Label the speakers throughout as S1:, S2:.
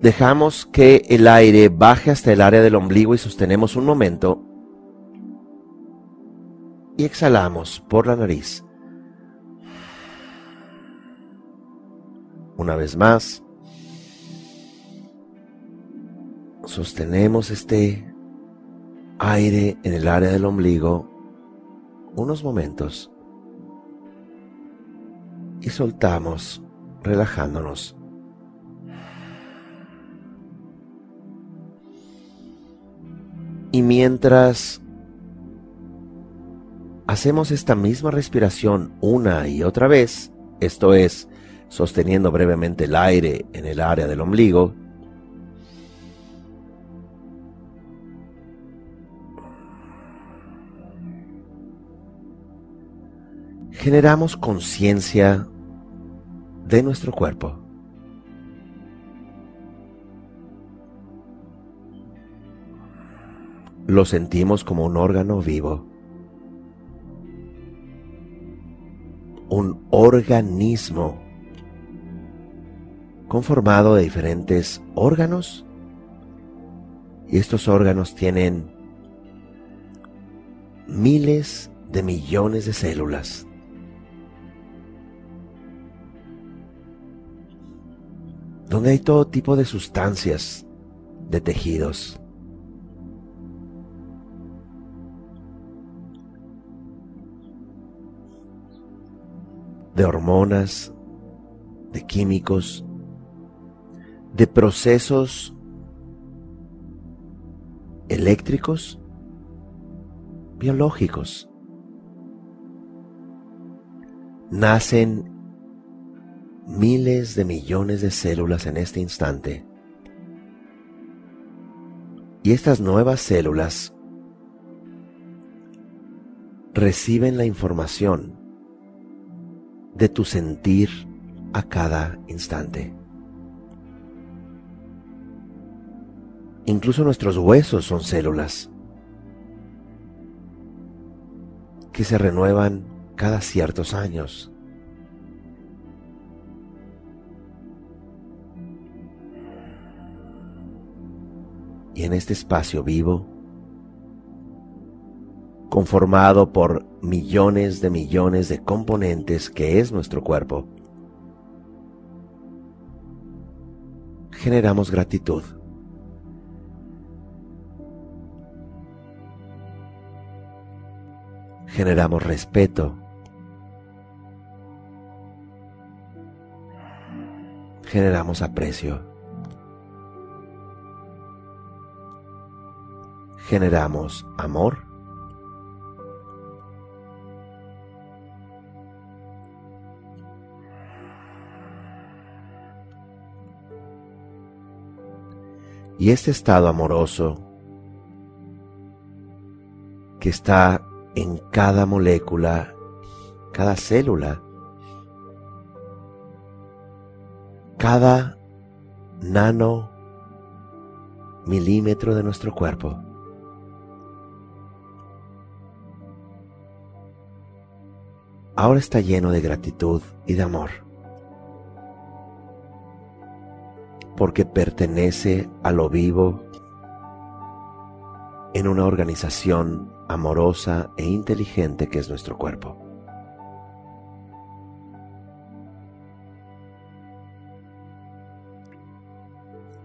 S1: dejamos que el aire baje hasta el área del ombligo y sostenemos un momento y exhalamos por la nariz. Una vez más, sostenemos este aire en el área del ombligo unos momentos y soltamos relajándonos. Y mientras hacemos esta misma respiración una y otra vez, esto es, sosteniendo brevemente el aire en el área del ombligo, generamos conciencia de nuestro cuerpo. Lo sentimos como un órgano vivo. Un organismo conformado de diferentes órganos. Y estos órganos tienen miles de millones de células. donde hay todo tipo de sustancias, de tejidos. De hormonas, de químicos, de procesos eléctricos, biológicos. Nacen miles de millones de células en este instante. Y estas nuevas células reciben la información de tu sentir a cada instante. Incluso nuestros huesos son células que se renuevan cada ciertos años. y en este espacio vivo, conformado por millones de millones de componentes que es nuestro cuerpo, generamos gratitud. Generamos respeto. Generamos aprecio. generamos amor, Y este estado amoroso que está en cada molécula, cada célula, cada nano milímetro de nuestro cuerpo. ahora está lleno de gratitud y de amor, porque pertenece a lo vivo en una organización amorosa e inteligente que es nuestro cuerpo.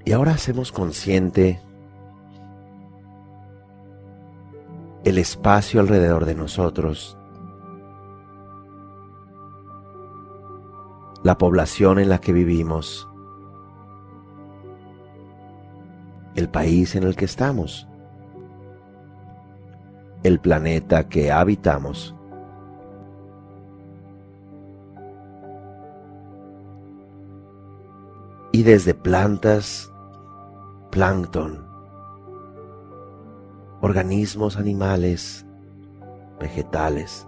S1: Y ahora hacemos consciente el espacio alrededor de nosotros, la población en la que vivimos, el país en el que estamos, el planeta que habitamos. Y desde plantas, plancton, organismos animales, vegetales,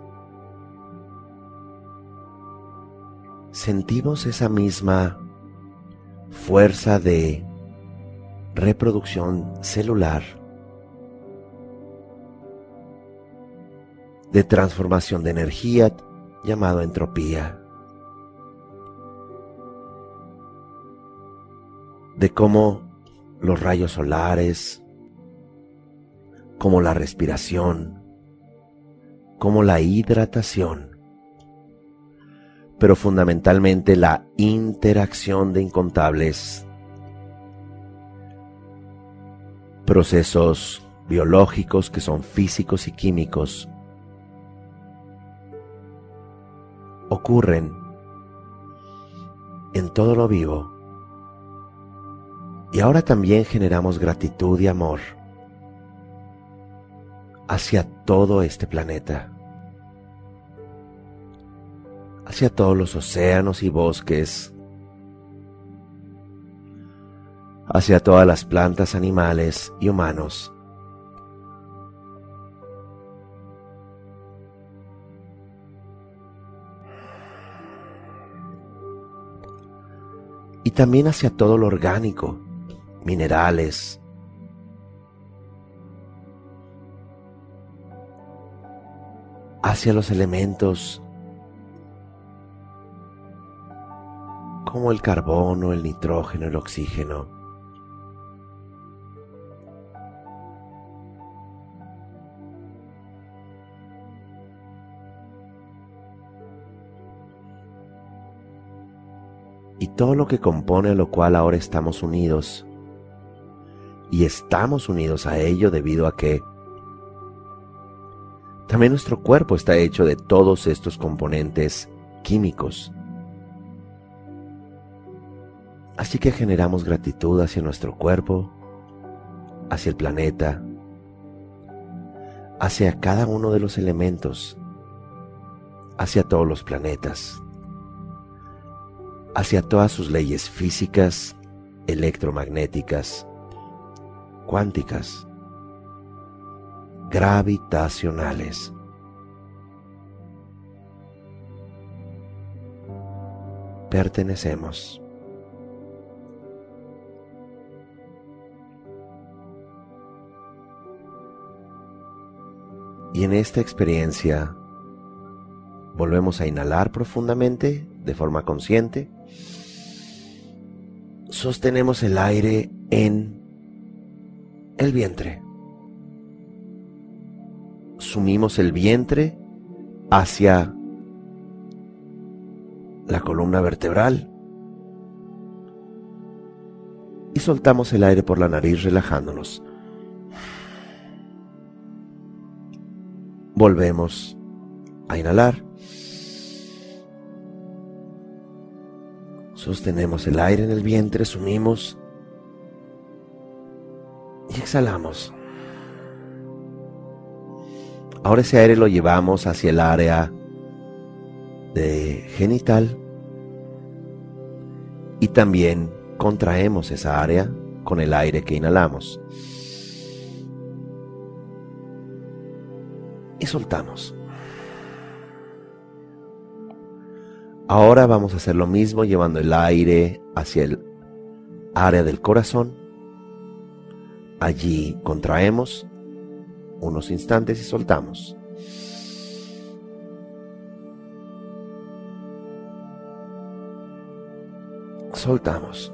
S1: sentimos esa misma fuerza de reproducción celular, de transformación de energía llamado entropía, de cómo los rayos solares, como la respiración, como la hidratación, pero fundamentalmente la interacción de incontables procesos biológicos que son físicos y químicos ocurren en todo lo vivo. Y ahora también generamos gratitud y amor hacia todo este planeta, hacia todos los océanos y bosques, hacia todas las plantas, animales y humanos. Y también hacia todo lo orgánico, minerales, hacia los elementos como el carbono, el nitrógeno, el oxígeno. Todo lo que compone a lo cual ahora estamos unidos. Y estamos unidos a ello debido a que también nuestro cuerpo está hecho de todos estos componentes químicos. Así que generamos gratitud hacia nuestro cuerpo, hacia el planeta, hacia cada uno de los elementos, hacia todos los planetas hacia todas sus leyes físicas, electromagnéticas, cuánticas, gravitacionales. Pertenecemos. Y en esta experiencia volvemos a inhalar profundamente de forma consciente sostenemos el aire en el vientre. Sumimos el vientre hacia la columna vertebral y soltamos el aire por la nariz relajándonos. Volvemos a inhalar. Sostenemos el aire en el vientre, sumimos y exhalamos. Ahora ese aire lo llevamos hacia el área de genital y también contraemos esa área con el aire que inhalamos. Y soltamos. Ahora vamos a hacer lo mismo llevando el aire hacia el área del corazón. Allí contraemos unos instantes y soltamos. Soltamos.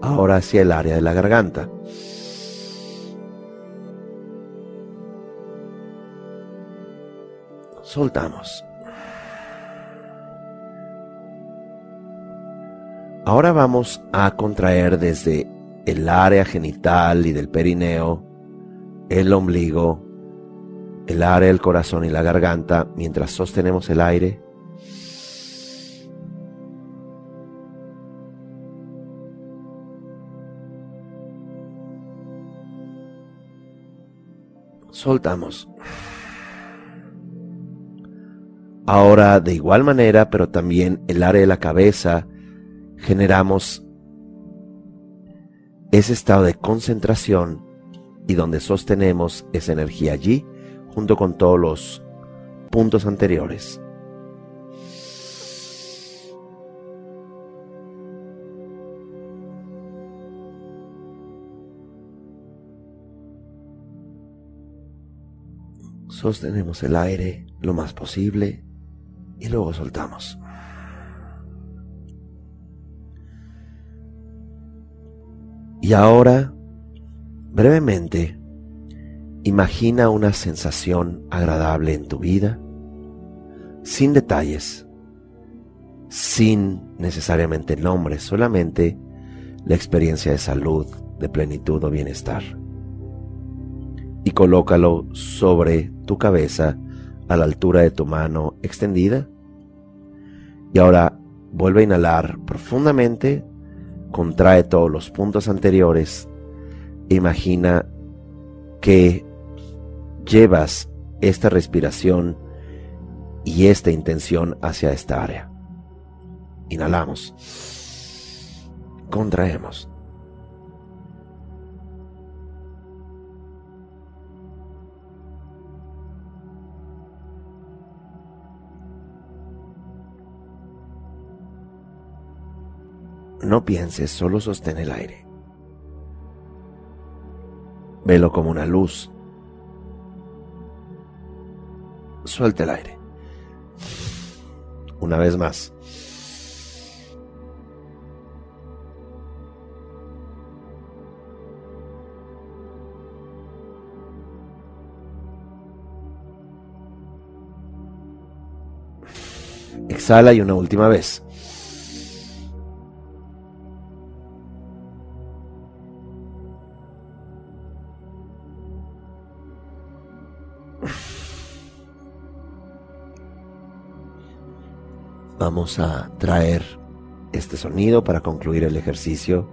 S1: Ahora hacia el área de la garganta. Soltamos. Ahora vamos a contraer desde el área genital y del perineo, el ombligo, el área del corazón y la garganta mientras sostenemos el aire. Soltamos. Ahora, de igual manera, pero también el área de la cabeza, generamos ese estado de concentración y donde sostenemos esa energía allí junto con todos los puntos anteriores. Sostenemos el aire lo más posible y luego soltamos. Y ahora, brevemente, imagina una sensación agradable en tu vida, sin detalles, sin necesariamente nombres, solamente la experiencia de salud, de plenitud o bienestar. Y colócalo sobre tu cabeza a la altura de tu mano extendida. Y ahora vuelve a inhalar profundamente contrae todos los puntos anteriores, imagina que llevas esta respiración y esta intención hacia esta área. Inhalamos. Contraemos. No pienses, solo sostén el aire. Velo como una luz. Suelta el aire. Una vez más. Exhala y una última vez. Vamos a traer este sonido para concluir el ejercicio